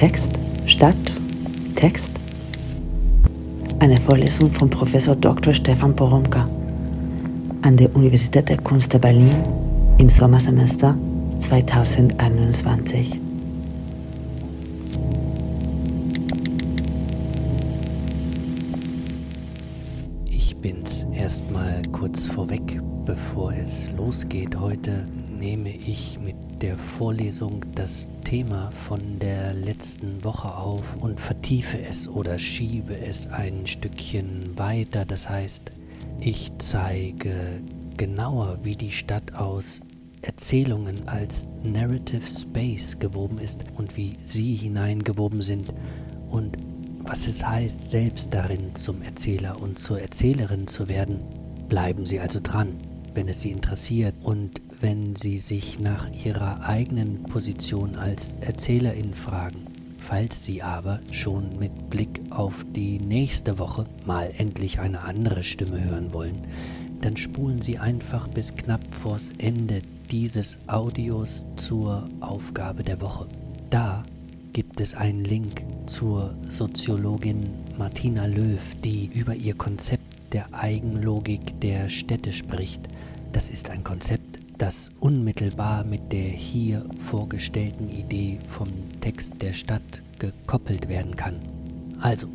Text, Stadt, Text. Eine Vorlesung von Professor Dr. Stefan Poromka an der Universität der Kunst der Berlin im Sommersemester 2021. Ich bin's erstmal kurz vorweg, bevor es losgeht. Heute nehme ich mit der Vorlesung das Thema von der letzten Woche auf und vertiefe es oder schiebe es ein Stückchen weiter. Das heißt, ich zeige genauer, wie die Stadt aus Erzählungen als Narrative Space gewoben ist und wie sie hineingewoben sind und was es heißt, selbst darin zum Erzähler und zur Erzählerin zu werden. Bleiben Sie also dran, wenn es Sie interessiert und wenn Sie sich nach Ihrer eigenen Position als Erzählerin fragen. Falls Sie aber schon mit Blick auf die nächste Woche mal endlich eine andere Stimme hören wollen, dann spulen Sie einfach bis knapp vors Ende dieses Audios zur Aufgabe der Woche. Da gibt es einen Link zur Soziologin Martina Löw, die über ihr Konzept der Eigenlogik der Städte spricht. Das ist ein Konzept, das unmittelbar mit der hier vorgestellten Idee vom Text der Stadt gekoppelt werden kann. Also,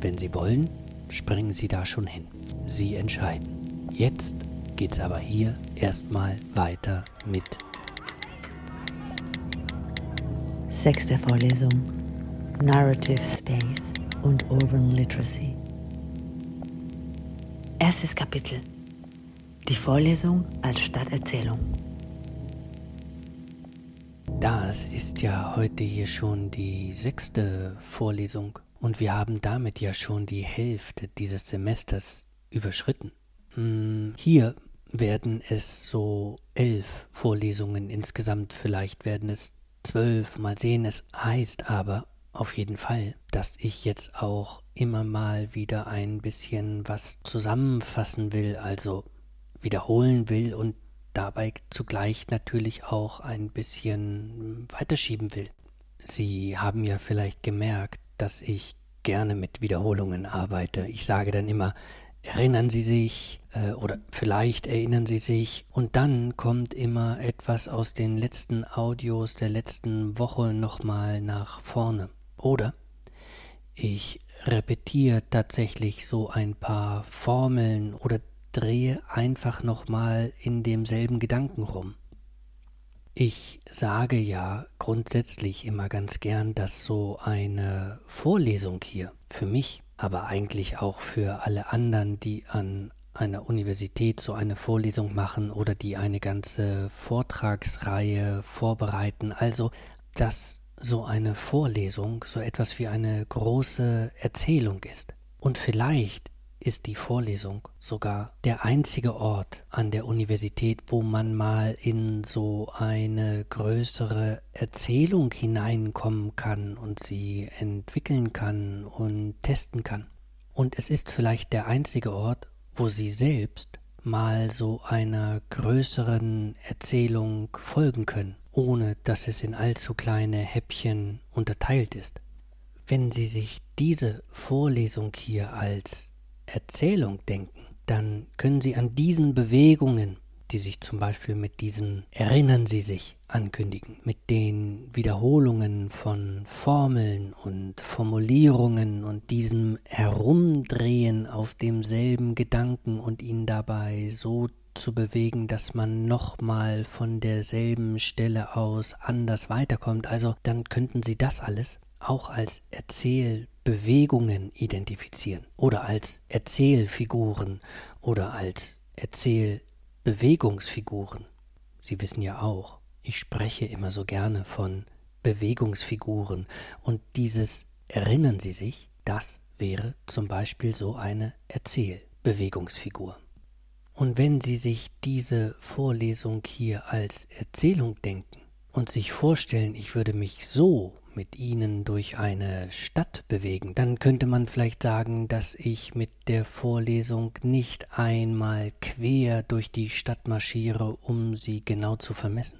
wenn Sie wollen, springen Sie da schon hin. Sie entscheiden. Jetzt geht's aber hier erstmal weiter mit. Sechste Vorlesung Narrative Space und Urban Literacy. Erstes Kapitel Die Vorlesung als Stadterzählung. Das ist ja heute hier schon die sechste Vorlesung und wir haben damit ja schon die Hälfte dieses Semesters überschritten. Hm, hier werden es so elf Vorlesungen insgesamt, vielleicht werden es zwölf, mal sehen. Es heißt aber auf jeden Fall, dass ich jetzt auch immer mal wieder ein bisschen was zusammenfassen will, also wiederholen will und dabei zugleich natürlich auch ein bisschen weiterschieben will. Sie haben ja vielleicht gemerkt, dass ich gerne mit Wiederholungen arbeite. Ich sage dann immer, erinnern Sie sich äh, oder vielleicht erinnern Sie sich und dann kommt immer etwas aus den letzten Audios der letzten Woche nochmal nach vorne. Oder ich repetiere tatsächlich so ein paar Formeln oder drehe einfach nochmal in demselben Gedanken rum. Ich sage ja grundsätzlich immer ganz gern, dass so eine Vorlesung hier für mich aber eigentlich auch für alle anderen, die an einer Universität so eine Vorlesung machen oder die eine ganze Vortragsreihe vorbereiten. Also, dass so eine Vorlesung so etwas wie eine große Erzählung ist. Und vielleicht ist die Vorlesung sogar der einzige Ort an der Universität, wo man mal in so eine größere Erzählung hineinkommen kann und sie entwickeln kann und testen kann. Und es ist vielleicht der einzige Ort, wo sie selbst mal so einer größeren Erzählung folgen können, ohne dass es in allzu kleine Häppchen unterteilt ist. Wenn Sie sich diese Vorlesung hier als Erzählung denken, dann können Sie an diesen Bewegungen, die sich zum Beispiel mit diesem Erinnern Sie sich ankündigen, mit den Wiederholungen von Formeln und Formulierungen und diesem Herumdrehen auf demselben Gedanken und ihn dabei so zu bewegen, dass man nochmal von derselben Stelle aus anders weiterkommt. Also dann könnten Sie das alles auch als Erzählbewegungen identifizieren oder als Erzählfiguren oder als Erzählbewegungsfiguren. Sie wissen ja auch, ich spreche immer so gerne von Bewegungsfiguren und dieses erinnern Sie sich, das wäre zum Beispiel so eine Erzählbewegungsfigur. Und wenn Sie sich diese Vorlesung hier als Erzählung denken und sich vorstellen, ich würde mich so mit ihnen durch eine Stadt bewegen, dann könnte man vielleicht sagen, dass ich mit der Vorlesung nicht einmal quer durch die Stadt marschiere, um sie genau zu vermessen.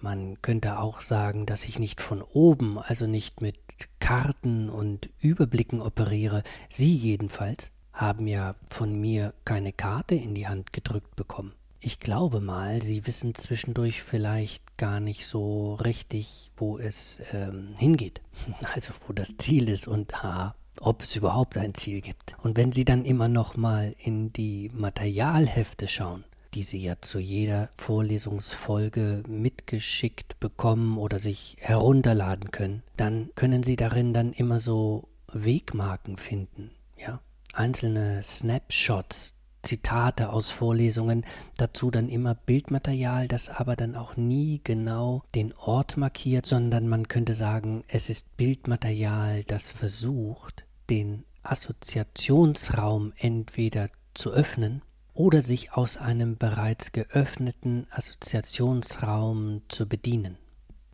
Man könnte auch sagen, dass ich nicht von oben, also nicht mit Karten und Überblicken operiere. Sie jedenfalls haben ja von mir keine Karte in die Hand gedrückt bekommen. Ich glaube mal, Sie wissen zwischendurch vielleicht gar nicht so richtig, wo es ähm, hingeht. Also wo das Ziel ist und ha, ob es überhaupt ein Ziel gibt. Und wenn Sie dann immer noch mal in die Materialhefte schauen, die Sie ja zu jeder Vorlesungsfolge mitgeschickt bekommen oder sich herunterladen können, dann können Sie darin dann immer so Wegmarken finden, ja, einzelne Snapshots, Zitate aus Vorlesungen, dazu dann immer Bildmaterial, das aber dann auch nie genau den Ort markiert, sondern man könnte sagen, es ist Bildmaterial, das versucht, den Assoziationsraum entweder zu öffnen oder sich aus einem bereits geöffneten Assoziationsraum zu bedienen.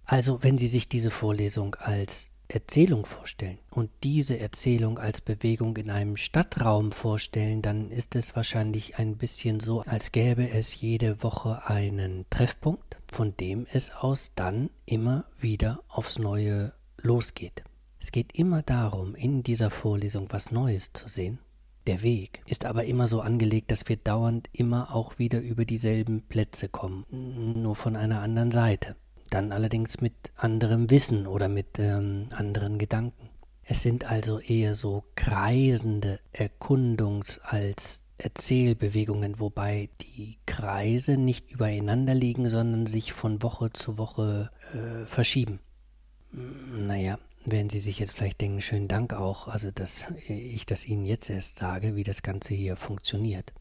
Also wenn Sie sich diese Vorlesung als Erzählung vorstellen und diese Erzählung als Bewegung in einem Stadtraum vorstellen, dann ist es wahrscheinlich ein bisschen so, als gäbe es jede Woche einen Treffpunkt, von dem es aus dann immer wieder aufs Neue losgeht. Es geht immer darum, in dieser Vorlesung was Neues zu sehen. Der Weg ist aber immer so angelegt, dass wir dauernd immer auch wieder über dieselben Plätze kommen, nur von einer anderen Seite dann allerdings mit anderem Wissen oder mit ähm, anderen Gedanken. Es sind also eher so kreisende Erkundungs- als Erzählbewegungen, wobei die Kreise nicht übereinander liegen, sondern sich von Woche zu Woche äh, verschieben. Hm, naja, werden Sie sich jetzt vielleicht denken, schönen Dank auch, also dass ich das Ihnen jetzt erst sage, wie das Ganze hier funktioniert.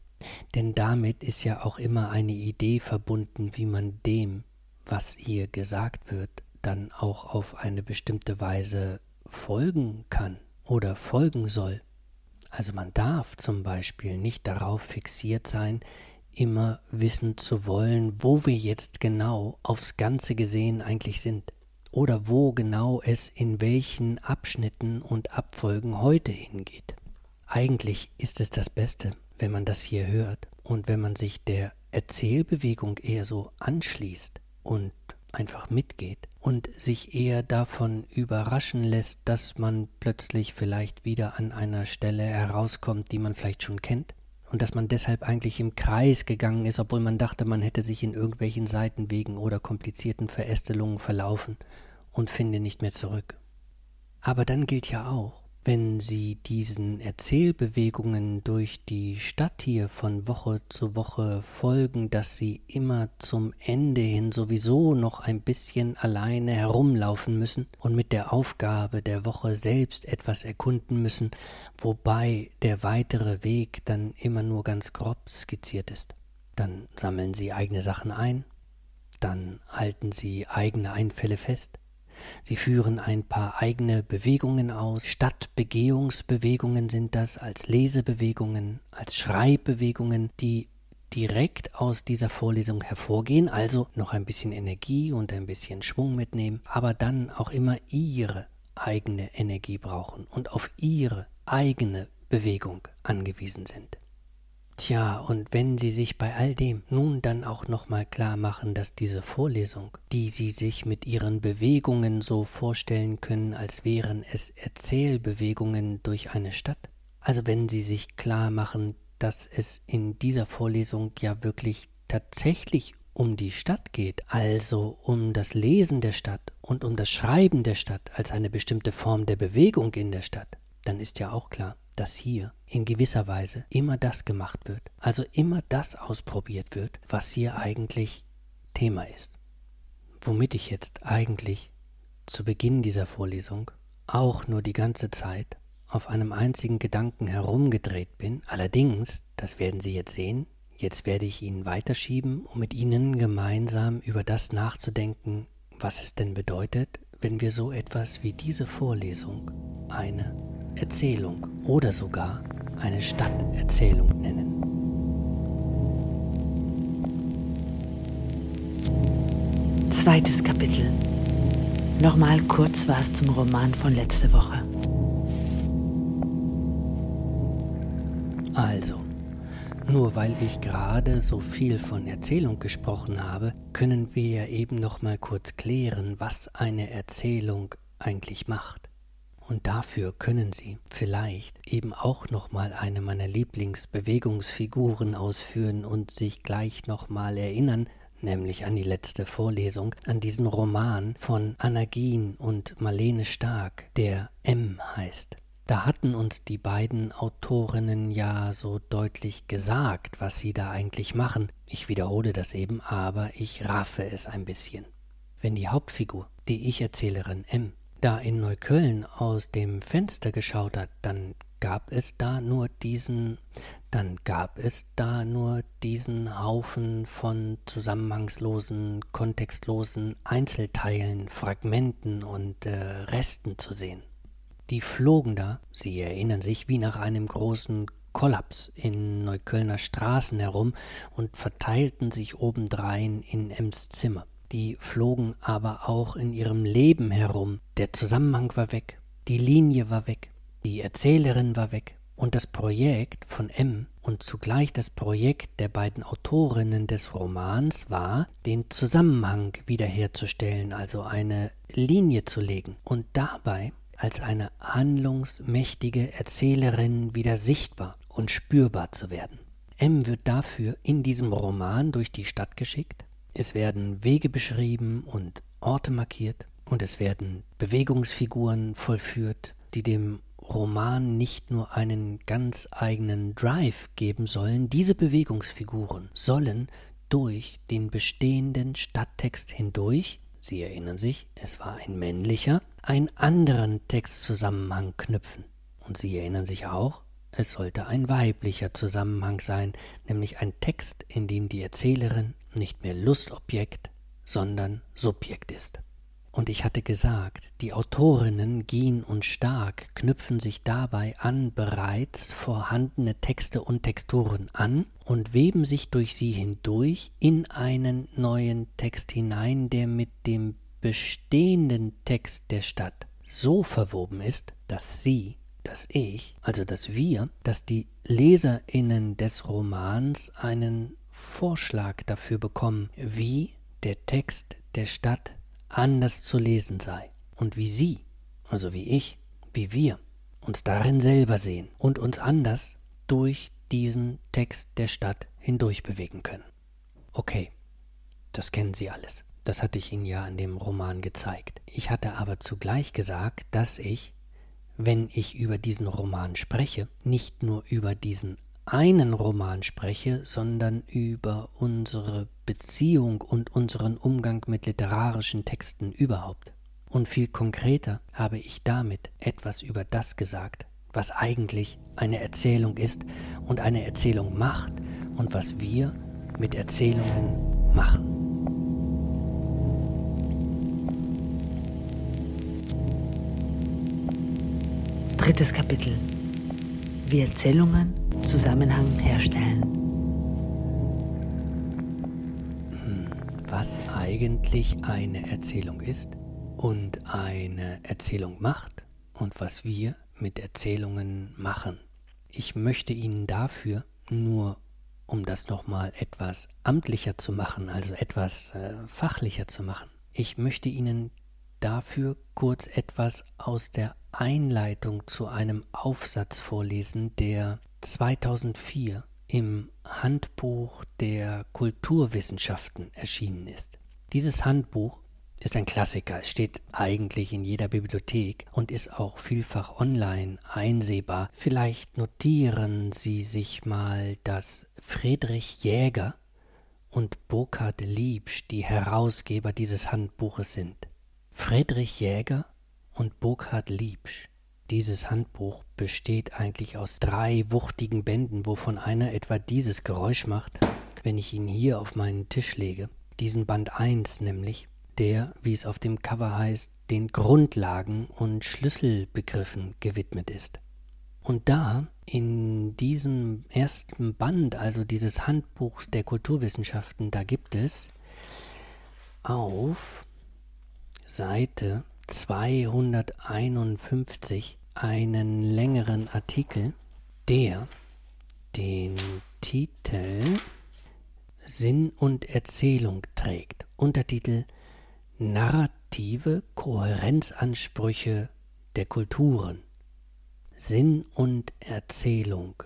Denn damit ist ja auch immer eine Idee verbunden, wie man dem, was hier gesagt wird, dann auch auf eine bestimmte Weise folgen kann oder folgen soll. Also man darf zum Beispiel nicht darauf fixiert sein, immer wissen zu wollen, wo wir jetzt genau aufs Ganze gesehen eigentlich sind oder wo genau es in welchen Abschnitten und Abfolgen heute hingeht. Eigentlich ist es das Beste, wenn man das hier hört und wenn man sich der Erzählbewegung eher so anschließt, und einfach mitgeht und sich eher davon überraschen lässt, dass man plötzlich vielleicht wieder an einer Stelle herauskommt, die man vielleicht schon kennt und dass man deshalb eigentlich im Kreis gegangen ist, obwohl man dachte, man hätte sich in irgendwelchen Seitenwegen oder komplizierten Verästelungen verlaufen und finde nicht mehr zurück. Aber dann gilt ja auch, wenn Sie diesen Erzählbewegungen durch die Stadt hier von Woche zu Woche folgen, dass Sie immer zum Ende hin sowieso noch ein bisschen alleine herumlaufen müssen und mit der Aufgabe der Woche selbst etwas erkunden müssen, wobei der weitere Weg dann immer nur ganz grob skizziert ist. Dann sammeln Sie eigene Sachen ein, dann halten Sie eigene Einfälle fest, Sie führen ein paar eigene Bewegungen aus. Stadtbegehungsbewegungen sind das, als Lesebewegungen, als Schreibbewegungen, die direkt aus dieser Vorlesung hervorgehen, also noch ein bisschen Energie und ein bisschen Schwung mitnehmen, aber dann auch immer ihre eigene Energie brauchen und auf ihre eigene Bewegung angewiesen sind. Tja, und wenn Sie sich bei all dem nun dann auch nochmal klar machen, dass diese Vorlesung, die Sie sich mit Ihren Bewegungen so vorstellen können, als wären es Erzählbewegungen durch eine Stadt, also wenn Sie sich klar machen, dass es in dieser Vorlesung ja wirklich tatsächlich um die Stadt geht, also um das Lesen der Stadt und um das Schreiben der Stadt als eine bestimmte Form der Bewegung in der Stadt, dann ist ja auch klar, dass hier in gewisser Weise immer das gemacht wird, also immer das ausprobiert wird, was hier eigentlich Thema ist. Womit ich jetzt eigentlich zu Beginn dieser Vorlesung auch nur die ganze Zeit auf einem einzigen Gedanken herumgedreht bin. Allerdings, das werden Sie jetzt sehen, jetzt werde ich Ihnen weiterschieben, um mit Ihnen gemeinsam über das nachzudenken, was es denn bedeutet, wenn wir so etwas wie diese Vorlesung eine Erzählung oder sogar eine Stadterzählung nennen. Zweites Kapitel. Nochmal kurz was zum Roman von letzter Woche. Also, nur weil ich gerade so viel von Erzählung gesprochen habe, können wir ja eben noch mal kurz klären, was eine Erzählung eigentlich macht. Und dafür können Sie vielleicht eben auch nochmal eine meiner Lieblingsbewegungsfiguren ausführen und sich gleich nochmal erinnern, nämlich an die letzte Vorlesung, an diesen Roman von Anna Gien und Marlene Stark, der M heißt. Da hatten uns die beiden Autorinnen ja so deutlich gesagt, was sie da eigentlich machen. Ich wiederhole das eben, aber ich raffe es ein bisschen. Wenn die Hauptfigur, die Ich-Erzählerin M, da in Neukölln aus dem Fenster geschaut hat, dann gab es da nur diesen, dann gab es da nur diesen Haufen von zusammenhangslosen, kontextlosen Einzelteilen, Fragmenten und äh, Resten zu sehen. Die flogen da, Sie erinnern sich, wie nach einem großen Kollaps in Neuköllner Straßen herum und verteilten sich obendrein in Ems Zimmer. Die flogen aber auch in ihrem Leben herum. Der Zusammenhang war weg, die Linie war weg. Die Erzählerin war weg und das Projekt von M und zugleich das Projekt der beiden Autorinnen des Romans war, den Zusammenhang wiederherzustellen, also eine Linie zu legen und dabei als eine handlungsmächtige Erzählerin wieder sichtbar und spürbar zu werden. M wird dafür in diesem Roman durch die Stadt geschickt, es werden Wege beschrieben und Orte markiert. Und es werden Bewegungsfiguren vollführt, die dem Roman nicht nur einen ganz eigenen Drive geben sollen, diese Bewegungsfiguren sollen durch den bestehenden Stadttext hindurch, Sie erinnern sich, es war ein männlicher, einen anderen Textzusammenhang knüpfen. Und Sie erinnern sich auch, es sollte ein weiblicher Zusammenhang sein, nämlich ein Text, in dem die Erzählerin nicht mehr Lustobjekt, sondern Subjekt ist. Und ich hatte gesagt, die Autorinnen Gien und Stark knüpfen sich dabei an bereits vorhandene Texte und Texturen an und weben sich durch sie hindurch in einen neuen Text hinein, der mit dem bestehenden Text der Stadt so verwoben ist, dass sie, dass ich, also dass wir, dass die Leserinnen des Romans einen Vorschlag dafür bekommen, wie der Text der Stadt anders zu lesen sei und wie Sie, also wie ich, wie wir, uns darin selber sehen und uns anders durch diesen Text der Stadt hindurch bewegen können. Okay, das kennen Sie alles. Das hatte ich Ihnen ja in dem Roman gezeigt. Ich hatte aber zugleich gesagt, dass ich, wenn ich über diesen Roman spreche, nicht nur über diesen einen Roman spreche, sondern über unsere Beziehung und unseren Umgang mit literarischen Texten überhaupt. Und viel konkreter habe ich damit etwas über das gesagt, was eigentlich eine Erzählung ist und eine Erzählung macht und was wir mit Erzählungen machen. Drittes Kapitel. Wie Erzählungen Zusammenhang herstellen. Hm, was eigentlich eine Erzählung ist und eine Erzählung macht und was wir mit Erzählungen machen. Ich möchte Ihnen dafür nur, um das nochmal etwas amtlicher zu machen, also etwas äh, fachlicher zu machen, ich möchte Ihnen dafür kurz etwas aus der Einleitung zu einem Aufsatz vorlesen, der 2004 im Handbuch der Kulturwissenschaften erschienen ist. Dieses Handbuch ist ein Klassiker, es steht eigentlich in jeder Bibliothek und ist auch vielfach online einsehbar. Vielleicht notieren Sie sich mal, dass Friedrich Jäger und Burkhard Liebsch die Herausgeber dieses Handbuches sind. Friedrich Jäger und Burkhard Liebsch dieses Handbuch besteht eigentlich aus drei wuchtigen Bänden, wovon einer etwa dieses Geräusch macht, wenn ich ihn hier auf meinen Tisch lege. Diesen Band 1 nämlich, der, wie es auf dem Cover heißt, den Grundlagen und Schlüsselbegriffen gewidmet ist. Und da, in diesem ersten Band, also dieses Handbuchs der Kulturwissenschaften, da gibt es auf Seite 251 einen längeren Artikel, der den Titel Sinn und Erzählung trägt. Untertitel Narrative Kohärenzansprüche der Kulturen. Sinn und Erzählung,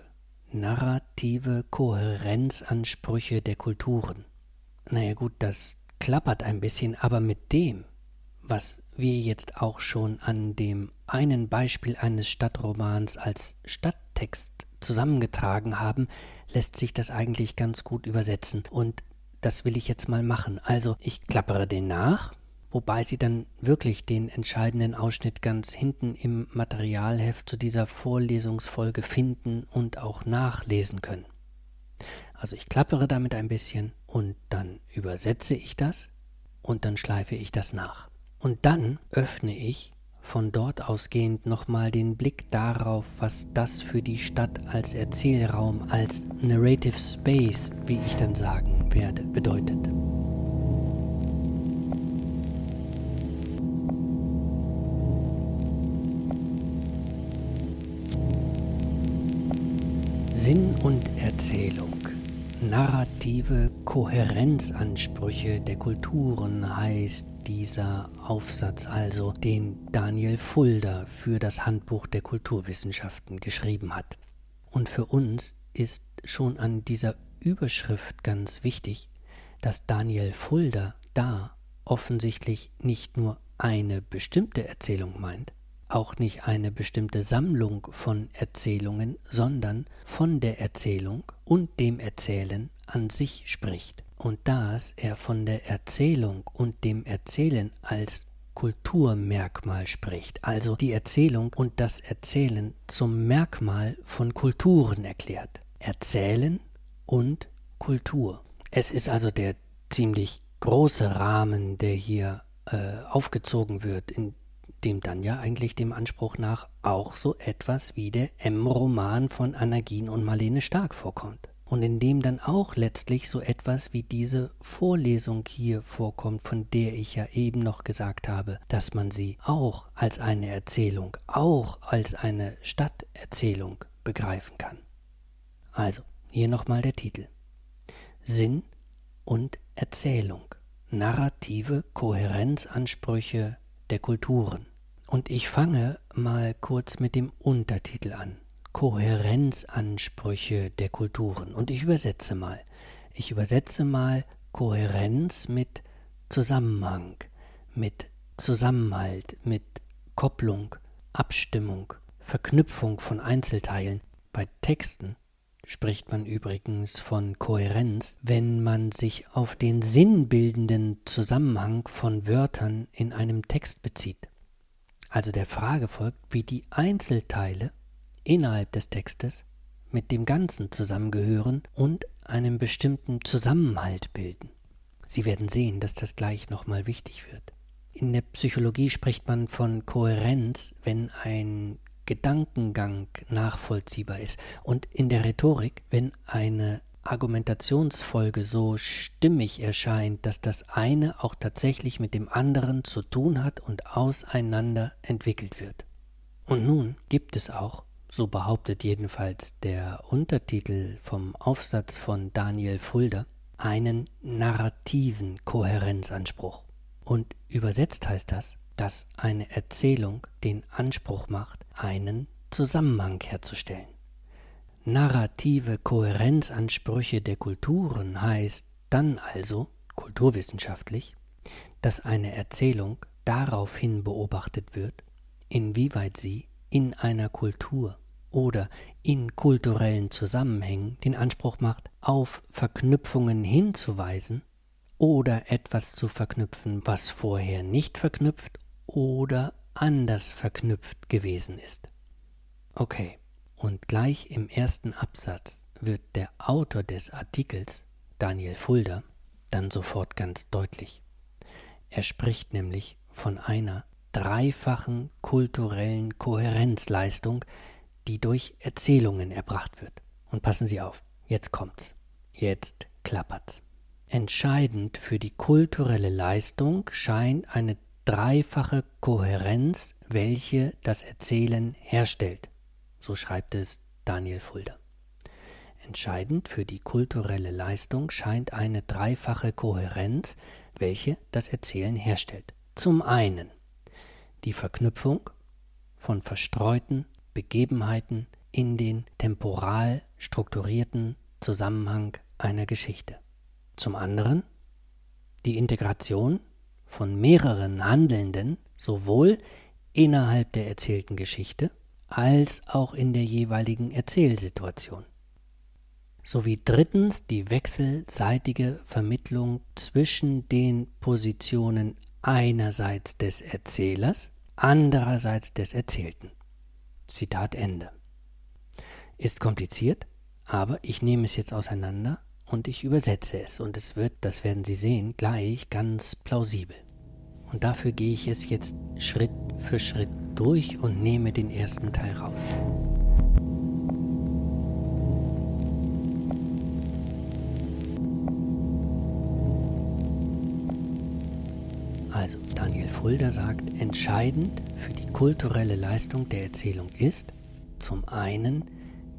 narrative Kohärenzansprüche der Kulturen. Naja gut, das klappert ein bisschen, aber mit dem, was wir jetzt auch schon an dem einen Beispiel eines Stadtromans als Stadttext zusammengetragen haben, lässt sich das eigentlich ganz gut übersetzen. Und das will ich jetzt mal machen. Also ich klappere den nach, wobei Sie dann wirklich den entscheidenden Ausschnitt ganz hinten im Materialheft zu dieser Vorlesungsfolge finden und auch nachlesen können. Also ich klappere damit ein bisschen und dann übersetze ich das und dann schleife ich das nach. Und dann öffne ich von dort ausgehend nochmal den Blick darauf, was das für die Stadt als Erzählraum, als Narrative Space, wie ich dann sagen werde, bedeutet. Sinn und Erzählung. Narrative Kohärenzansprüche der Kulturen heißt dieser Aufsatz also, den Daniel Fulda für das Handbuch der Kulturwissenschaften geschrieben hat. Und für uns ist schon an dieser Überschrift ganz wichtig, dass Daniel Fulda da offensichtlich nicht nur eine bestimmte Erzählung meint, auch nicht eine bestimmte Sammlung von Erzählungen, sondern von der Erzählung und dem Erzählen an sich spricht und dass er von der Erzählung und dem Erzählen als Kulturmerkmal spricht, also die Erzählung und das Erzählen zum Merkmal von Kulturen erklärt. Erzählen und Kultur. Es ist also der ziemlich große Rahmen, der hier äh, aufgezogen wird, in dem dann ja eigentlich dem Anspruch nach auch so etwas wie der M-Roman von Anagin und Marlene Stark vorkommt und in dem dann auch letztlich so etwas wie diese Vorlesung hier vorkommt, von der ich ja eben noch gesagt habe, dass man sie auch als eine Erzählung, auch als eine Stadterzählung begreifen kann. Also, hier nochmal der Titel. Sinn und Erzählung. Narrative Kohärenzansprüche der Kulturen. Und ich fange mal kurz mit dem Untertitel an. Kohärenzansprüche der Kulturen. Und ich übersetze mal. Ich übersetze mal Kohärenz mit Zusammenhang, mit Zusammenhalt, mit Kopplung, Abstimmung, Verknüpfung von Einzelteilen. Bei Texten spricht man übrigens von Kohärenz, wenn man sich auf den sinnbildenden Zusammenhang von Wörtern in einem Text bezieht. Also der Frage folgt, wie die Einzelteile innerhalb des Textes mit dem Ganzen zusammengehören und einen bestimmten Zusammenhalt bilden. Sie werden sehen, dass das gleich nochmal wichtig wird. In der Psychologie spricht man von Kohärenz, wenn ein Gedankengang nachvollziehbar ist und in der Rhetorik, wenn eine Argumentationsfolge so stimmig erscheint, dass das eine auch tatsächlich mit dem anderen zu tun hat und auseinander entwickelt wird. Und nun gibt es auch so behauptet jedenfalls der Untertitel vom Aufsatz von Daniel Fulda, einen narrativen Kohärenzanspruch. Und übersetzt heißt das, dass eine Erzählung den Anspruch macht, einen Zusammenhang herzustellen. Narrative Kohärenzansprüche der Kulturen heißt dann also, kulturwissenschaftlich, dass eine Erzählung daraufhin beobachtet wird, inwieweit sie in einer Kultur oder in kulturellen Zusammenhängen den Anspruch macht, auf Verknüpfungen hinzuweisen oder etwas zu verknüpfen, was vorher nicht verknüpft oder anders verknüpft gewesen ist. Okay, und gleich im ersten Absatz wird der Autor des Artikels, Daniel Fulda, dann sofort ganz deutlich. Er spricht nämlich von einer dreifachen kulturellen Kohärenzleistung, die durch Erzählungen erbracht wird. Und passen Sie auf, jetzt kommt's. Jetzt klappert's. Entscheidend für die kulturelle Leistung scheint eine dreifache Kohärenz, welche das Erzählen herstellt. So schreibt es Daniel Fulda. Entscheidend für die kulturelle Leistung scheint eine dreifache Kohärenz, welche das Erzählen herstellt. Zum einen die Verknüpfung von verstreuten Begebenheiten in den temporal strukturierten Zusammenhang einer Geschichte. Zum anderen die Integration von mehreren Handelnden sowohl innerhalb der erzählten Geschichte als auch in der jeweiligen Erzählsituation. Sowie drittens die wechselseitige Vermittlung zwischen den Positionen einerseits des Erzählers, andererseits des Erzählten. Zitat Ende. Ist kompliziert, aber ich nehme es jetzt auseinander und ich übersetze es und es wird, das werden Sie sehen, gleich ganz plausibel. Und dafür gehe ich es jetzt Schritt für Schritt durch und nehme den ersten Teil raus. Also, Daniel Fulda sagt, entscheidend für die kulturelle Leistung der Erzählung ist zum einen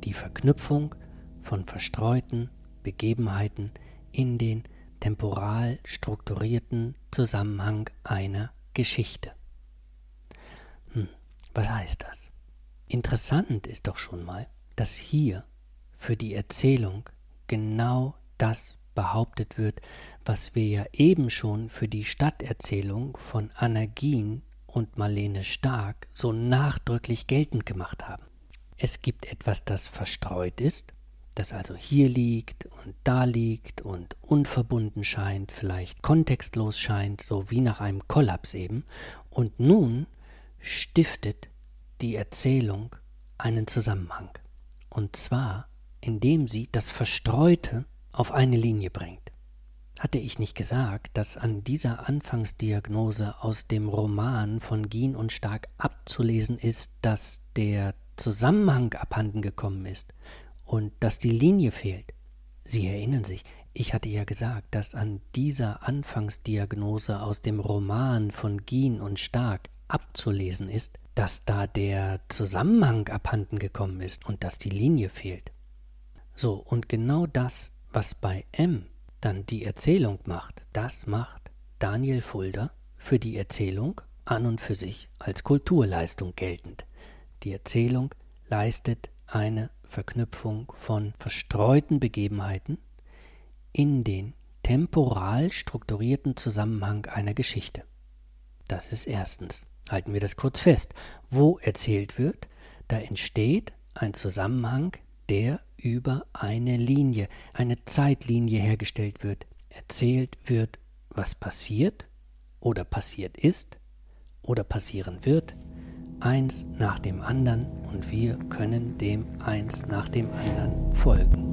die Verknüpfung von verstreuten Begebenheiten in den temporal strukturierten Zusammenhang einer Geschichte. Hm, was heißt das? Interessant ist doch schon mal, dass hier für die Erzählung genau das behauptet wird, was wir ja eben schon für die Stadterzählung von Anna Gien und Marlene Stark so nachdrücklich geltend gemacht haben. Es gibt etwas, das verstreut ist, das also hier liegt und da liegt und unverbunden scheint, vielleicht kontextlos scheint, so wie nach einem Kollaps eben, und nun stiftet die Erzählung einen Zusammenhang. Und zwar, indem sie das Verstreute auf eine Linie bringt. Hatte ich nicht gesagt, dass an dieser Anfangsdiagnose aus dem Roman von Gien und Stark abzulesen ist, dass der Zusammenhang abhanden gekommen ist und dass die Linie fehlt. Sie erinnern sich, ich hatte ja gesagt, dass an dieser Anfangsdiagnose aus dem Roman von Gien und Stark abzulesen ist, dass da der Zusammenhang abhanden gekommen ist und dass die Linie fehlt. So, und genau das, was bei M dann die Erzählung macht, das macht Daniel Fulda für die Erzählung an und für sich als Kulturleistung geltend. Die Erzählung leistet eine Verknüpfung von verstreuten Begebenheiten in den temporal strukturierten Zusammenhang einer Geschichte. Das ist erstens. Halten wir das kurz fest. Wo erzählt wird, da entsteht ein Zusammenhang, der über eine Linie, eine Zeitlinie hergestellt wird. Erzählt wird, was passiert oder passiert ist oder passieren wird eins nach dem anderen und wir können dem eins nach dem anderen folgen.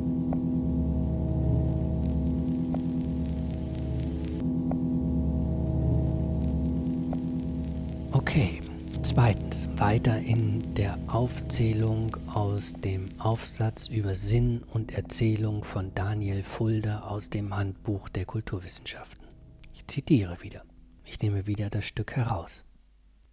Okay, zweitens weiter in der Aufzählung aus dem Aufsatz über Sinn und Erzählung von Daniel Fulda aus dem Handbuch der Kulturwissenschaften. Ich zitiere wieder. Ich nehme wieder das Stück heraus.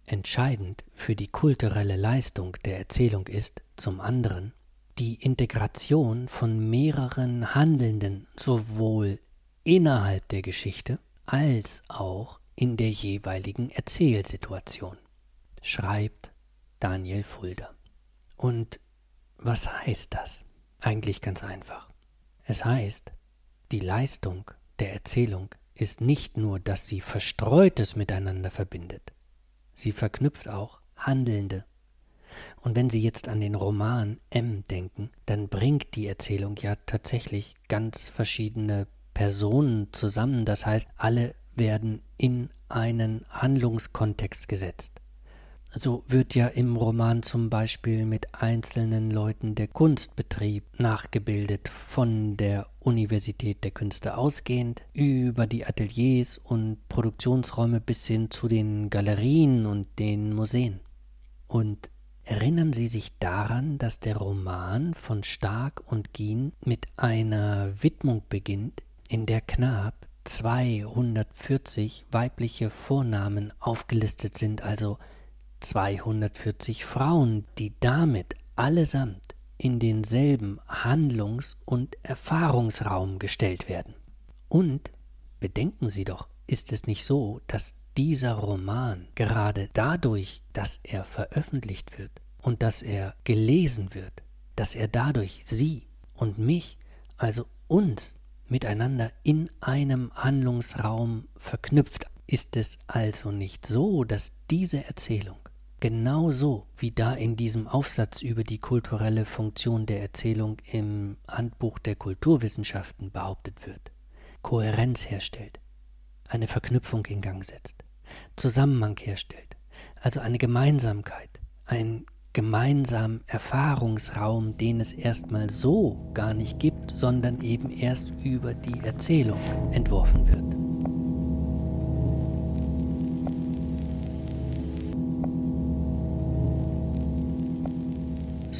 Entscheidend für die kulturelle Leistung der Erzählung ist, zum anderen, die Integration von mehreren Handelnden sowohl innerhalb der Geschichte als auch in der jeweiligen Erzählsituation, schreibt Daniel Fulda. Und was heißt das? Eigentlich ganz einfach. Es heißt, die Leistung der Erzählung ist nicht nur, dass sie Verstreutes miteinander verbindet, Sie verknüpft auch Handelnde. Und wenn Sie jetzt an den Roman M denken, dann bringt die Erzählung ja tatsächlich ganz verschiedene Personen zusammen. Das heißt, alle werden in einen Handlungskontext gesetzt. So wird ja im Roman zum Beispiel mit einzelnen Leuten der Kunstbetrieb nachgebildet, von der Universität der Künste ausgehend, über die Ateliers und Produktionsräume bis hin zu den Galerien und den Museen. Und erinnern Sie sich daran, dass der Roman von Stark und Gien mit einer Widmung beginnt, in der knapp 240 weibliche Vornamen aufgelistet sind, also 240 Frauen, die damit allesamt in denselben Handlungs- und Erfahrungsraum gestellt werden. Und bedenken Sie doch, ist es nicht so, dass dieser Roman gerade dadurch, dass er veröffentlicht wird und dass er gelesen wird, dass er dadurch sie und mich, also uns, miteinander in einem Handlungsraum verknüpft. Ist es also nicht so, dass diese Erzählung genauso wie da in diesem Aufsatz über die kulturelle Funktion der Erzählung im Handbuch der Kulturwissenschaften behauptet wird, Kohärenz herstellt, eine Verknüpfung in Gang setzt, Zusammenhang herstellt, also eine Gemeinsamkeit, ein gemeinsamen Erfahrungsraum, den es erstmal so gar nicht gibt, sondern eben erst über die Erzählung entworfen wird.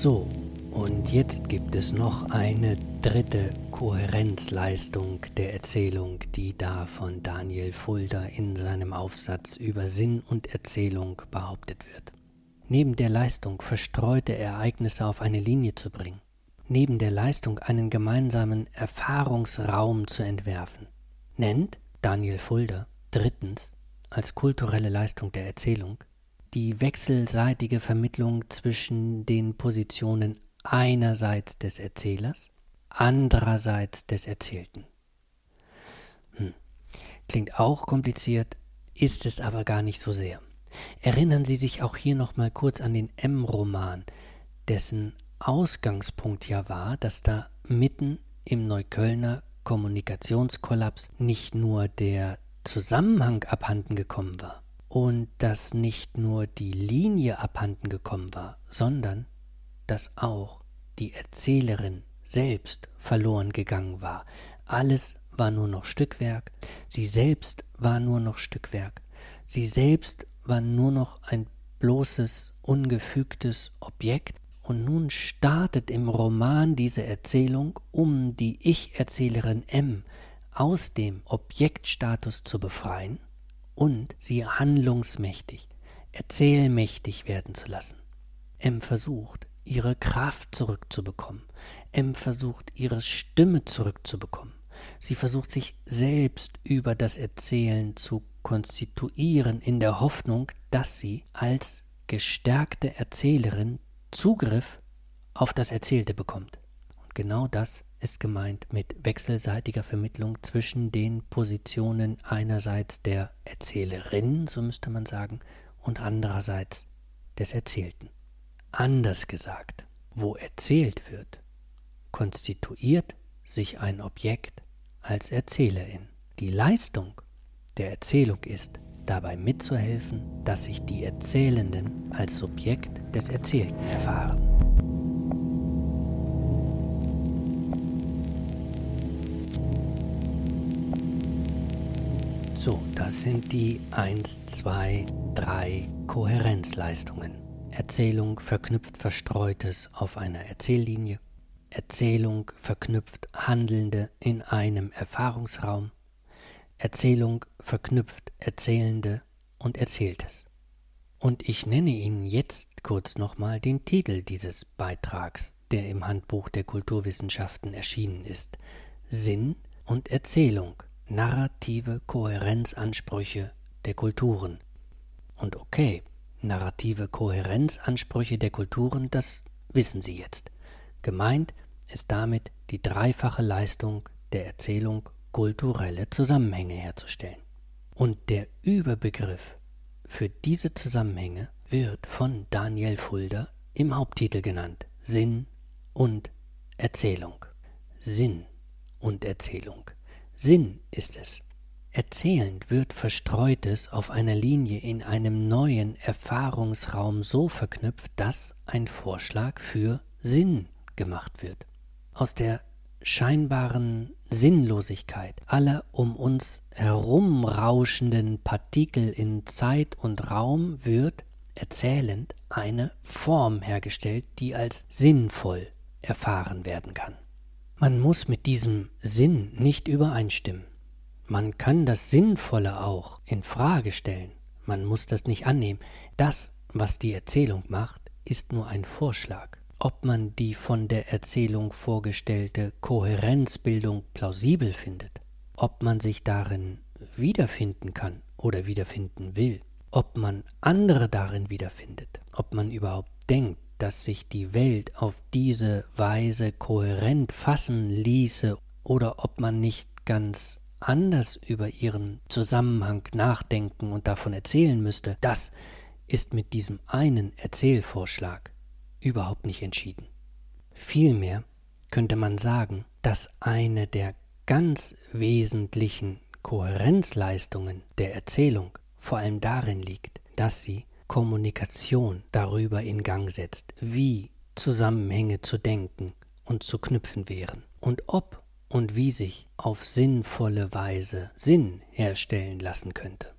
So, und jetzt gibt es noch eine dritte Kohärenzleistung der Erzählung, die da von Daniel Fulda in seinem Aufsatz über Sinn und Erzählung behauptet wird. Neben der Leistung verstreute Ereignisse auf eine Linie zu bringen, neben der Leistung einen gemeinsamen Erfahrungsraum zu entwerfen, nennt Daniel Fulda drittens als kulturelle Leistung der Erzählung die wechselseitige Vermittlung zwischen den Positionen einerseits des Erzählers, andererseits des Erzählten. Hm. Klingt auch kompliziert, ist es aber gar nicht so sehr. Erinnern Sie sich auch hier noch mal kurz an den M-Roman, dessen Ausgangspunkt ja war, dass da mitten im Neuköllner Kommunikationskollaps nicht nur der Zusammenhang abhanden gekommen war und dass nicht nur die Linie abhanden gekommen war, sondern dass auch die Erzählerin selbst verloren gegangen war. Alles war nur noch Stückwerk, sie selbst war nur noch Stückwerk, sie selbst war nur noch ein bloßes, ungefügtes Objekt, und nun startet im Roman diese Erzählung, um die Ich-Erzählerin M aus dem Objektstatus zu befreien und sie handlungsmächtig, erzählmächtig werden zu lassen. M versucht, ihre Kraft zurückzubekommen. M versucht, ihre Stimme zurückzubekommen. Sie versucht sich selbst über das Erzählen zu konstituieren in der Hoffnung, dass sie als gestärkte Erzählerin Zugriff auf das Erzählte bekommt. Und genau das ist gemeint mit wechselseitiger Vermittlung zwischen den Positionen einerseits der Erzählerin, so müsste man sagen, und andererseits des Erzählten. Anders gesagt, wo erzählt wird, konstituiert sich ein Objekt als Erzählerin. Die Leistung der Erzählung ist, dabei mitzuhelfen, dass sich die Erzählenden als Subjekt des Erzählten erfahren. So, das sind die 1, 2, 3 Kohärenzleistungen. Erzählung verknüpft Verstreutes auf einer Erzähllinie. Erzählung verknüpft Handelnde in einem Erfahrungsraum. Erzählung verknüpft Erzählende und Erzähltes. Und ich nenne Ihnen jetzt kurz nochmal den Titel dieses Beitrags, der im Handbuch der Kulturwissenschaften erschienen ist. Sinn und Erzählung, narrative Kohärenzansprüche der Kulturen. Und okay, narrative Kohärenzansprüche der Kulturen, das wissen Sie jetzt. Gemeint ist damit die dreifache Leistung der Erzählung kulturelle Zusammenhänge herzustellen. Und der Überbegriff für diese Zusammenhänge wird von Daniel Fulda im Haupttitel genannt Sinn und Erzählung. Sinn und Erzählung. Sinn ist es. Erzählend wird Verstreutes auf einer Linie in einem neuen Erfahrungsraum so verknüpft, dass ein Vorschlag für Sinn gemacht wird. Aus der scheinbaren Sinnlosigkeit aller um uns herumrauschenden Partikel in Zeit und Raum wird erzählend eine Form hergestellt, die als sinnvoll erfahren werden kann. Man muss mit diesem Sinn nicht übereinstimmen. Man kann das Sinnvolle auch in Frage stellen. Man muss das nicht annehmen. Das, was die Erzählung macht, ist nur ein Vorschlag ob man die von der Erzählung vorgestellte Kohärenzbildung plausibel findet, ob man sich darin wiederfinden kann oder wiederfinden will, ob man andere darin wiederfindet, ob man überhaupt denkt, dass sich die Welt auf diese Weise kohärent fassen ließe oder ob man nicht ganz anders über ihren Zusammenhang nachdenken und davon erzählen müsste, das ist mit diesem einen Erzählvorschlag überhaupt nicht entschieden. Vielmehr könnte man sagen, dass eine der ganz wesentlichen Kohärenzleistungen der Erzählung vor allem darin liegt, dass sie Kommunikation darüber in Gang setzt, wie Zusammenhänge zu denken und zu knüpfen wären und ob und wie sich auf sinnvolle Weise Sinn herstellen lassen könnte.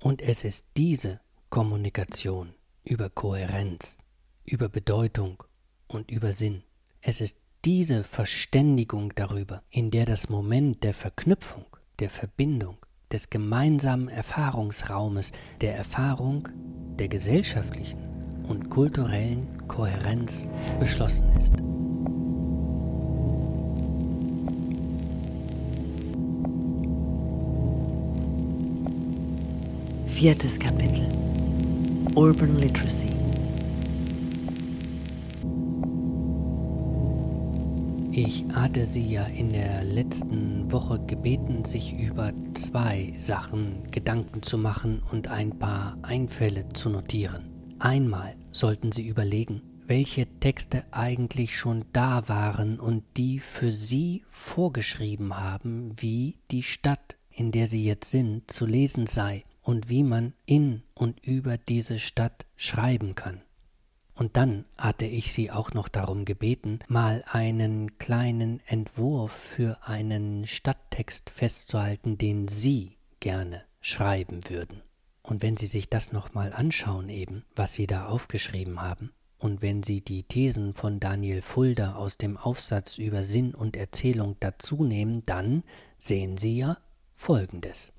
Und es ist diese Kommunikation über Kohärenz, über Bedeutung und über Sinn. Es ist diese Verständigung darüber, in der das Moment der Verknüpfung, der Verbindung, des gemeinsamen Erfahrungsraumes, der Erfahrung der gesellschaftlichen und kulturellen Kohärenz beschlossen ist. Viertes Kapitel Urban Literacy Ich hatte Sie ja in der letzten Woche gebeten, sich über zwei Sachen Gedanken zu machen und ein paar Einfälle zu notieren. Einmal sollten Sie überlegen, welche Texte eigentlich schon da waren und die für Sie vorgeschrieben haben, wie die Stadt, in der Sie jetzt sind, zu lesen sei und wie man in und über diese Stadt schreiben kann. Und dann hatte ich sie auch noch darum gebeten, mal einen kleinen Entwurf für einen Stadttext festzuhalten, den Sie gerne schreiben würden. Und wenn Sie sich das nochmal anschauen eben, was Sie da aufgeschrieben haben, und wenn Sie die Thesen von Daniel Fulda aus dem Aufsatz über Sinn und Erzählung dazu nehmen, dann sehen Sie ja Folgendes.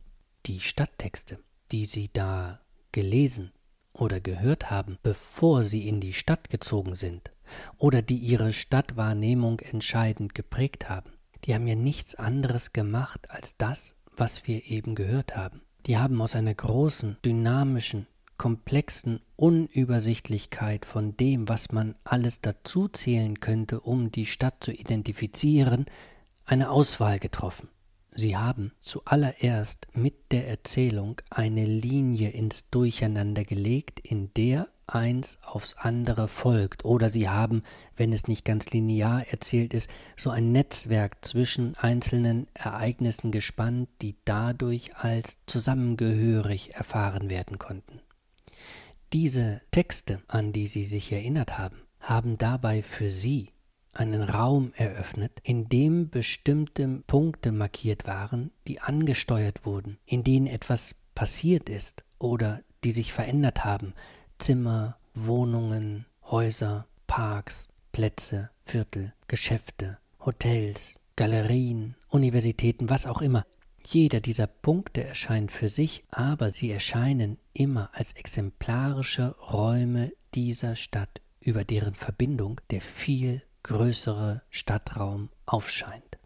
Die Stadttexte die Sie da gelesen oder gehört haben, bevor Sie in die Stadt gezogen sind oder die Ihre Stadtwahrnehmung entscheidend geprägt haben, die haben ja nichts anderes gemacht als das, was wir eben gehört haben. Die haben aus einer großen, dynamischen, komplexen Unübersichtlichkeit von dem, was man alles dazu zählen könnte, um die Stadt zu identifizieren, eine Auswahl getroffen. Sie haben zuallererst mit der Erzählung eine Linie ins Durcheinander gelegt, in der eins aufs andere folgt, oder Sie haben, wenn es nicht ganz linear erzählt ist, so ein Netzwerk zwischen einzelnen Ereignissen gespannt, die dadurch als zusammengehörig erfahren werden konnten. Diese Texte, an die Sie sich erinnert haben, haben dabei für Sie einen Raum eröffnet, in dem bestimmte Punkte markiert waren, die angesteuert wurden, in denen etwas passiert ist oder die sich verändert haben. Zimmer, Wohnungen, Häuser, Parks, Plätze, Viertel, Geschäfte, Hotels, Galerien, Universitäten, was auch immer. Jeder dieser Punkte erscheint für sich, aber sie erscheinen immer als exemplarische Räume dieser Stadt, über deren Verbindung der viel größere Stadtraum aufscheint.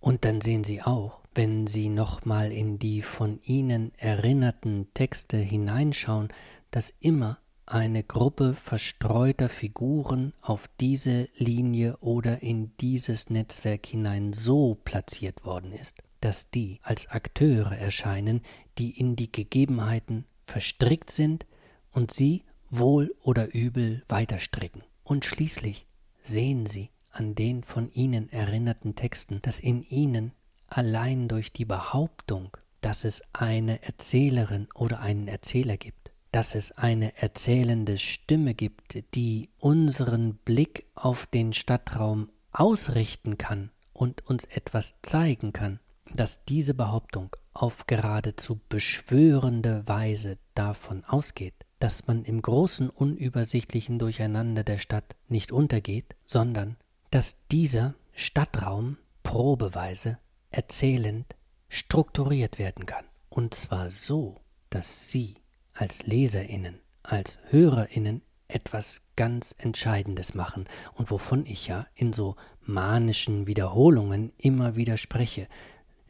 Und dann sehen Sie auch, wenn Sie nochmal in die von Ihnen erinnerten Texte hineinschauen, dass immer eine Gruppe verstreuter Figuren auf diese Linie oder in dieses Netzwerk hinein so platziert worden ist, dass die als Akteure erscheinen, die in die Gegebenheiten verstrickt sind und sie wohl oder übel weiterstricken. Und schließlich sehen Sie an den von Ihnen erinnerten Texten, dass in ihnen allein durch die Behauptung, dass es eine Erzählerin oder einen Erzähler gibt, dass es eine erzählende Stimme gibt, die unseren Blick auf den Stadtraum ausrichten kann und uns etwas zeigen kann, dass diese Behauptung auf geradezu beschwörende Weise davon ausgeht, dass man im großen unübersichtlichen Durcheinander der Stadt nicht untergeht, sondern dass dieser Stadtraum probeweise, erzählend, strukturiert werden kann. Und zwar so, dass Sie als Leserinnen, als Hörerinnen etwas ganz Entscheidendes machen und wovon ich ja in so manischen Wiederholungen immer wieder spreche.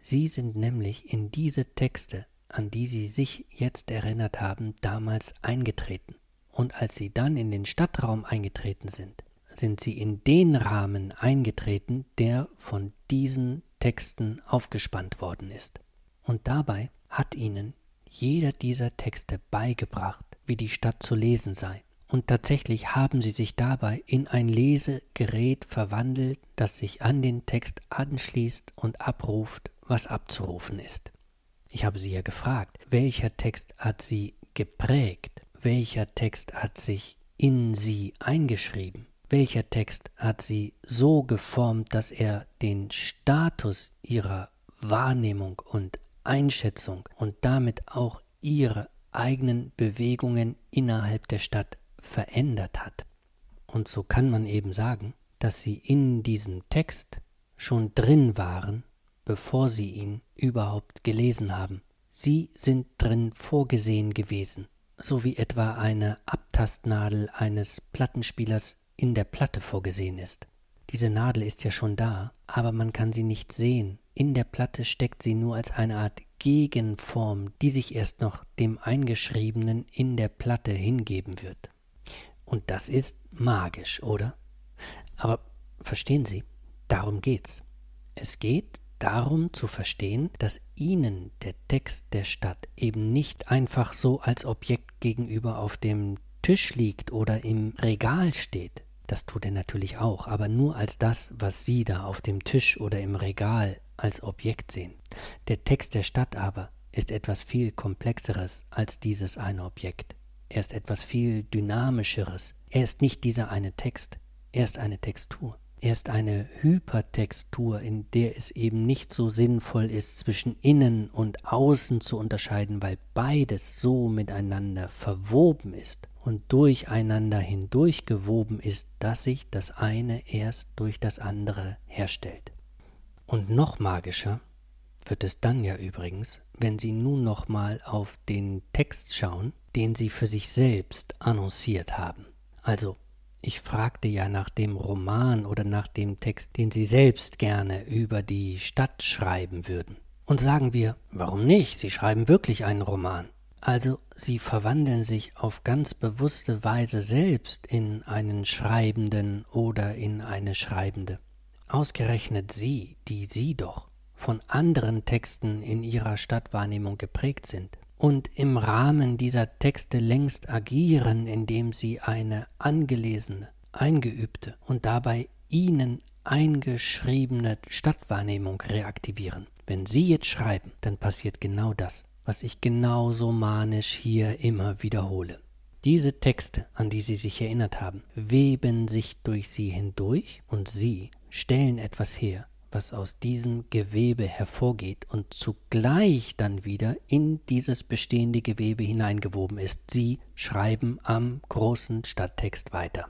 Sie sind nämlich in diese Texte an die sie sich jetzt erinnert haben, damals eingetreten. Und als sie dann in den Stadtraum eingetreten sind, sind sie in den Rahmen eingetreten, der von diesen Texten aufgespannt worden ist. Und dabei hat ihnen jeder dieser Texte beigebracht, wie die Stadt zu lesen sei. Und tatsächlich haben sie sich dabei in ein Lesegerät verwandelt, das sich an den Text anschließt und abruft, was abzurufen ist. Ich habe sie ja gefragt, welcher Text hat sie geprägt, welcher Text hat sich in sie eingeschrieben, welcher Text hat sie so geformt, dass er den Status ihrer Wahrnehmung und Einschätzung und damit auch ihre eigenen Bewegungen innerhalb der Stadt verändert hat. Und so kann man eben sagen, dass sie in diesem Text schon drin waren, bevor sie ihn überhaupt gelesen haben. Sie sind drin vorgesehen gewesen, so wie etwa eine Abtastnadel eines Plattenspielers in der Platte vorgesehen ist. Diese Nadel ist ja schon da, aber man kann sie nicht sehen. In der Platte steckt sie nur als eine Art Gegenform, die sich erst noch dem Eingeschriebenen in der Platte hingeben wird. Und das ist magisch, oder? Aber verstehen Sie, darum geht's. Es geht darum zu verstehen, dass Ihnen der Text der Stadt eben nicht einfach so als Objekt gegenüber auf dem Tisch liegt oder im Regal steht. Das tut er natürlich auch, aber nur als das, was Sie da auf dem Tisch oder im Regal als Objekt sehen. Der Text der Stadt aber ist etwas viel komplexeres als dieses eine Objekt. Er ist etwas viel dynamischeres. Er ist nicht dieser eine Text, er ist eine Textur. Er ist eine Hypertextur, in der es eben nicht so sinnvoll ist, zwischen innen und außen zu unterscheiden, weil beides so miteinander verwoben ist und durcheinander hindurch gewoben ist, dass sich das eine erst durch das andere herstellt. Und noch magischer wird es dann ja übrigens, wenn Sie nun nochmal auf den Text schauen, den Sie für sich selbst annonciert haben. Also, ich fragte ja nach dem Roman oder nach dem Text, den Sie selbst gerne über die Stadt schreiben würden. Und sagen wir, warum nicht? Sie schreiben wirklich einen Roman. Also Sie verwandeln sich auf ganz bewusste Weise selbst in einen Schreibenden oder in eine Schreibende. Ausgerechnet Sie, die Sie doch von anderen Texten in ihrer Stadtwahrnehmung geprägt sind und im Rahmen dieser Texte längst agieren, indem sie eine angelesene, eingeübte und dabei ihnen eingeschriebene Stadtwahrnehmung reaktivieren. Wenn Sie jetzt schreiben, dann passiert genau das, was ich genauso manisch hier immer wiederhole. Diese Texte, an die Sie sich erinnert haben, weben sich durch Sie hindurch und Sie stellen etwas her, was aus diesem Gewebe hervorgeht und zugleich dann wieder in dieses bestehende Gewebe hineingewoben ist. Sie schreiben am großen Stadttext weiter.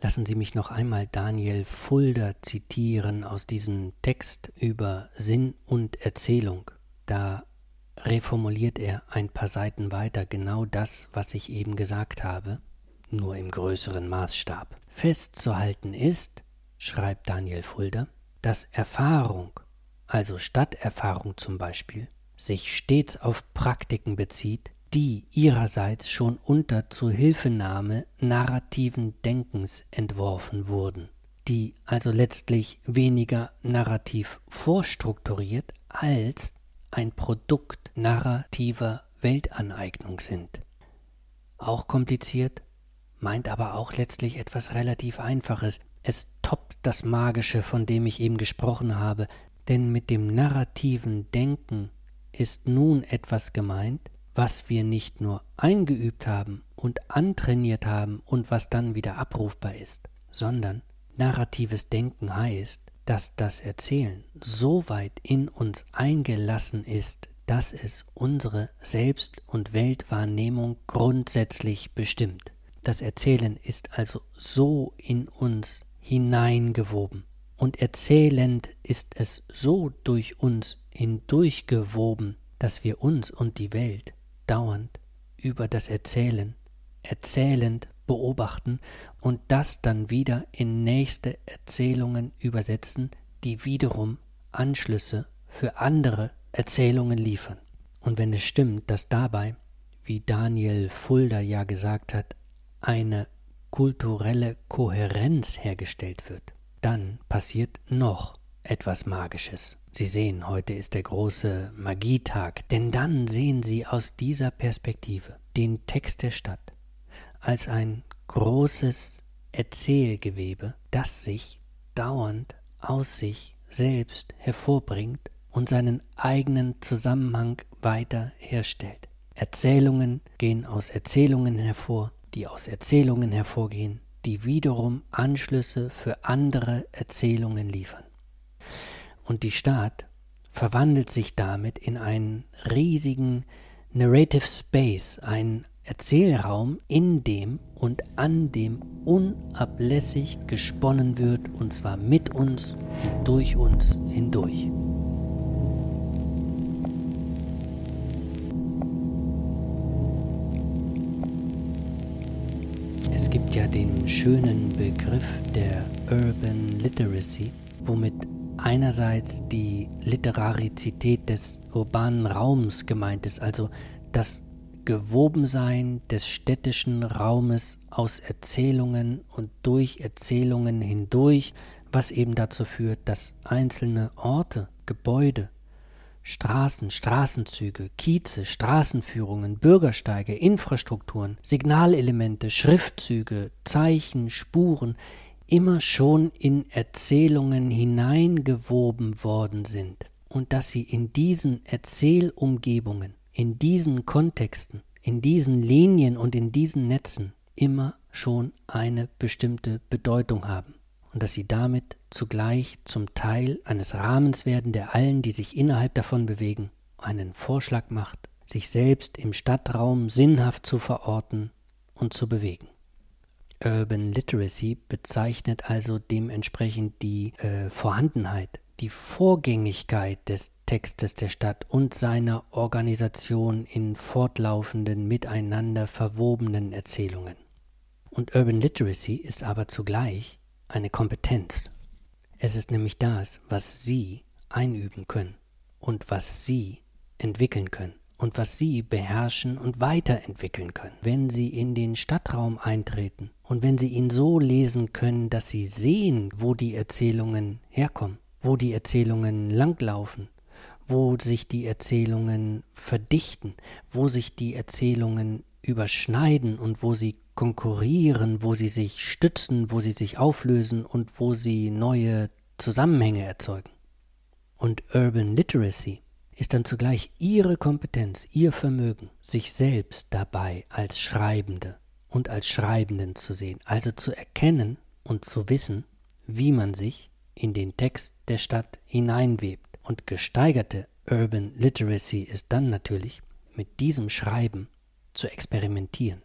Lassen Sie mich noch einmal Daniel Fulda zitieren aus diesem Text über Sinn und Erzählung. Da reformuliert er ein paar Seiten weiter genau das, was ich eben gesagt habe, nur im größeren Maßstab. Festzuhalten ist, schreibt Daniel Fulda, dass Erfahrung, also Stadterfahrung zum Beispiel, sich stets auf Praktiken bezieht, die ihrerseits schon unter Zuhilfenahme narrativen Denkens entworfen wurden, die also letztlich weniger narrativ vorstrukturiert als ein Produkt narrativer Weltaneignung sind. Auch kompliziert, meint aber auch letztlich etwas relativ Einfaches, es toppt das Magische, von dem ich eben gesprochen habe, denn mit dem narrativen Denken ist nun etwas gemeint, was wir nicht nur eingeübt haben und antrainiert haben und was dann wieder abrufbar ist, sondern narratives Denken heißt, dass das Erzählen so weit in uns eingelassen ist, dass es unsere Selbst- und Weltwahrnehmung grundsätzlich bestimmt. Das Erzählen ist also so in uns hineingewoben. Und erzählend ist es so durch uns hindurchgewoben, dass wir uns und die Welt dauernd über das Erzählen, erzählend beobachten und das dann wieder in nächste Erzählungen übersetzen, die wiederum Anschlüsse für andere Erzählungen liefern. Und wenn es stimmt, dass dabei, wie Daniel Fulda ja gesagt hat, eine kulturelle Kohärenz hergestellt wird, dann passiert noch etwas Magisches. Sie sehen, heute ist der große Magietag, denn dann sehen Sie aus dieser Perspektive den Text der Stadt als ein großes Erzählgewebe, das sich dauernd aus sich selbst hervorbringt und seinen eigenen Zusammenhang weiter herstellt. Erzählungen gehen aus Erzählungen hervor, die aus Erzählungen hervorgehen, die wiederum Anschlüsse für andere Erzählungen liefern. Und die Stadt verwandelt sich damit in einen riesigen Narrative Space, einen Erzählraum, in dem und an dem unablässig gesponnen wird, und zwar mit uns, durch uns hindurch. Es gibt ja den schönen Begriff der Urban Literacy, womit einerseits die Literarizität des urbanen Raums gemeint ist, also das Gewobensein des städtischen Raumes aus Erzählungen und durch Erzählungen hindurch, was eben dazu führt, dass einzelne Orte, Gebäude, Straßen, Straßenzüge, Kieze, Straßenführungen, Bürgersteige, Infrastrukturen, Signalelemente, Schriftzüge, Zeichen, Spuren immer schon in Erzählungen hineingewoben worden sind. Und dass sie in diesen Erzählumgebungen in diesen Kontexten, in diesen Linien und in diesen Netzen immer schon eine bestimmte Bedeutung haben und dass sie damit zugleich zum Teil eines Rahmens werden, der allen, die sich innerhalb davon bewegen, einen Vorschlag macht, sich selbst im Stadtraum sinnhaft zu verorten und zu bewegen. Urban Literacy bezeichnet also dementsprechend die äh, Vorhandenheit die Vorgängigkeit des Textes der Stadt und seiner Organisation in fortlaufenden, miteinander verwobenen Erzählungen. Und Urban Literacy ist aber zugleich eine Kompetenz. Es ist nämlich das, was Sie einüben können und was Sie entwickeln können und was Sie beherrschen und weiterentwickeln können, wenn Sie in den Stadtraum eintreten und wenn Sie ihn so lesen können, dass Sie sehen, wo die Erzählungen herkommen wo die Erzählungen langlaufen, wo sich die Erzählungen verdichten, wo sich die Erzählungen überschneiden und wo sie konkurrieren, wo sie sich stützen, wo sie sich auflösen und wo sie neue Zusammenhänge erzeugen. Und Urban Literacy ist dann zugleich ihre Kompetenz, ihr Vermögen, sich selbst dabei als Schreibende und als Schreibenden zu sehen, also zu erkennen und zu wissen, wie man sich in den Text der Stadt hineinwebt. Und gesteigerte Urban Literacy ist dann natürlich, mit diesem Schreiben zu experimentieren,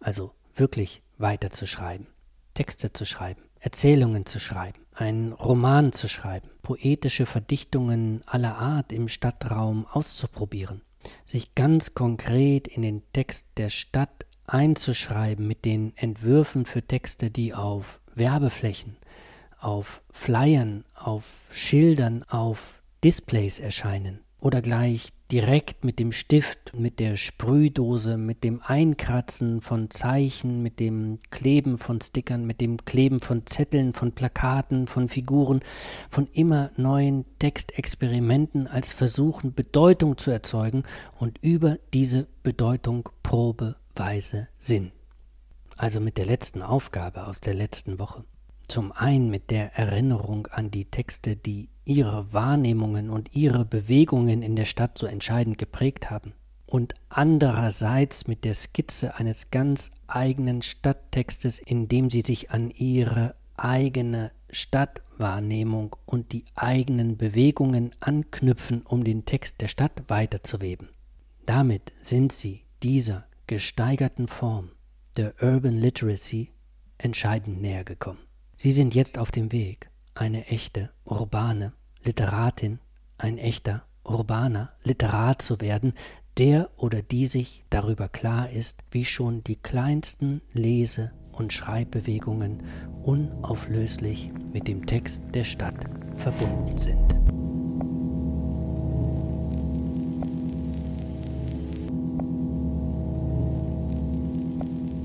also wirklich weiter zu schreiben, Texte zu schreiben, Erzählungen zu schreiben, einen Roman zu schreiben, poetische Verdichtungen aller Art im Stadtraum auszuprobieren, sich ganz konkret in den Text der Stadt einzuschreiben mit den Entwürfen für Texte, die auf Werbeflächen, auf Flyern, auf Schildern, auf Displays erscheinen oder gleich direkt mit dem Stift, mit der Sprühdose, mit dem Einkratzen von Zeichen, mit dem Kleben von Stickern, mit dem Kleben von Zetteln, von Plakaten, von Figuren, von immer neuen Textexperimenten als Versuchen, Bedeutung zu erzeugen und über diese Bedeutung probeweise Sinn. Also mit der letzten Aufgabe aus der letzten Woche. Zum einen mit der Erinnerung an die Texte, die ihre Wahrnehmungen und ihre Bewegungen in der Stadt so entscheidend geprägt haben. Und andererseits mit der Skizze eines ganz eigenen Stadttextes, in dem sie sich an ihre eigene Stadtwahrnehmung und die eigenen Bewegungen anknüpfen, um den Text der Stadt weiterzuweben. Damit sind sie dieser gesteigerten Form der Urban Literacy entscheidend näher gekommen. Sie sind jetzt auf dem Weg, eine echte urbane Literatin, ein echter urbaner Literat zu werden, der oder die sich darüber klar ist, wie schon die kleinsten Lese- und Schreibbewegungen unauflöslich mit dem Text der Stadt verbunden sind.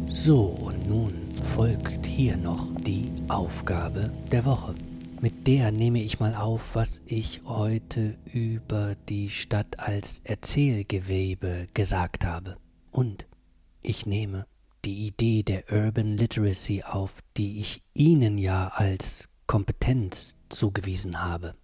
So, und nun folgt hier noch die Aufgabe der Woche. Mit der nehme ich mal auf, was ich heute über die Stadt als Erzählgewebe gesagt habe. Und ich nehme die Idee der Urban Literacy auf, die ich Ihnen ja als Kompetenz zugewiesen habe.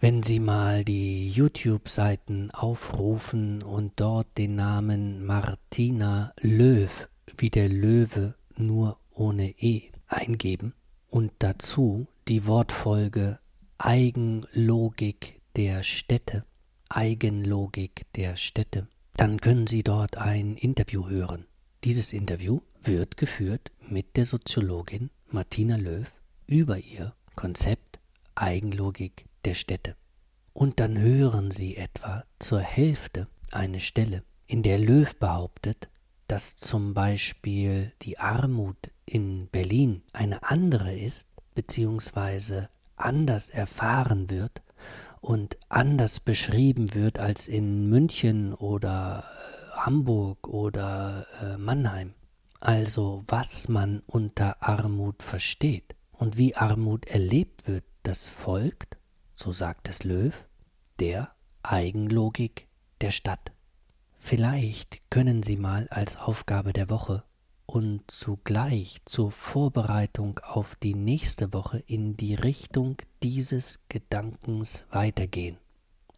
Wenn Sie mal die YouTube-Seiten aufrufen und dort den Namen Martina Löw wie der Löwe nur ohne E eingeben und dazu die Wortfolge Eigenlogik der Städte, Eigenlogik der Städte, dann können Sie dort ein Interview hören. Dieses Interview wird geführt mit der Soziologin Martina Löw über ihr Konzept Eigenlogik der Städte. Und dann hören Sie etwa zur Hälfte eine Stelle, in der Löw behauptet, dass zum Beispiel die Armut in Berlin eine andere ist, beziehungsweise anders erfahren wird und anders beschrieben wird als in München oder äh, Hamburg oder äh, Mannheim. Also was man unter Armut versteht und wie Armut erlebt wird, das folgt, so sagt es Löw, der Eigenlogik der Stadt. Vielleicht können Sie mal als Aufgabe der Woche und zugleich zur Vorbereitung auf die nächste Woche in die Richtung dieses Gedankens weitergehen.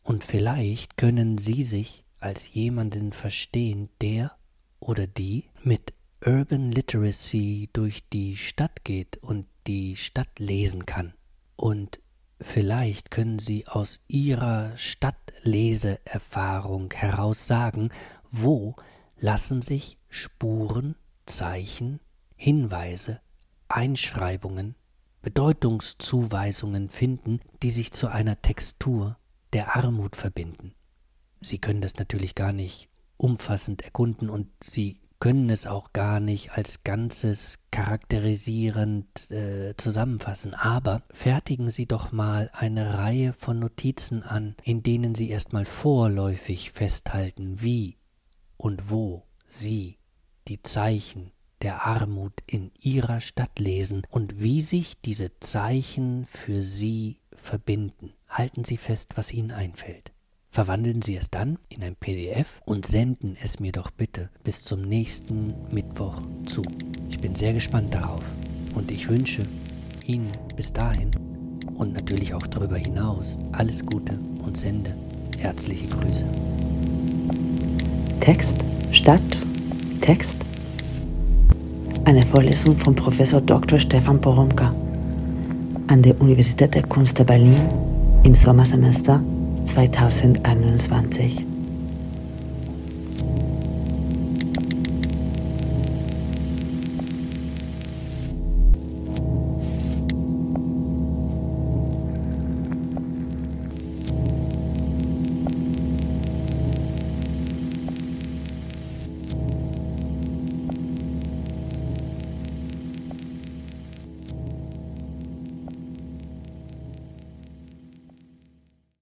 Und vielleicht können Sie sich als jemanden verstehen, der oder die mit Urban Literacy durch die Stadt geht und die Stadt lesen kann und Vielleicht können Sie aus Ihrer Stadtleseerfahrung heraus sagen, wo lassen sich Spuren, Zeichen, Hinweise, Einschreibungen, Bedeutungszuweisungen finden, die sich zu einer Textur der Armut verbinden. Sie können das natürlich gar nicht umfassend erkunden und Sie können es auch gar nicht als Ganzes charakterisierend äh, zusammenfassen, aber fertigen Sie doch mal eine Reihe von Notizen an, in denen Sie erstmal vorläufig festhalten, wie und wo Sie die Zeichen der Armut in Ihrer Stadt lesen und wie sich diese Zeichen für Sie verbinden. Halten Sie fest, was Ihnen einfällt. Verwandeln Sie es dann in ein PDF und senden es mir doch bitte bis zum nächsten Mittwoch zu. Ich bin sehr gespannt darauf und ich wünsche Ihnen bis dahin und natürlich auch darüber hinaus alles Gute und sende herzliche Grüße. Text, Stadt, Text. Eine Vorlesung von Professor Dr. Stefan Poromka an der Universität der Kunst der Berlin im Sommersemester 2021.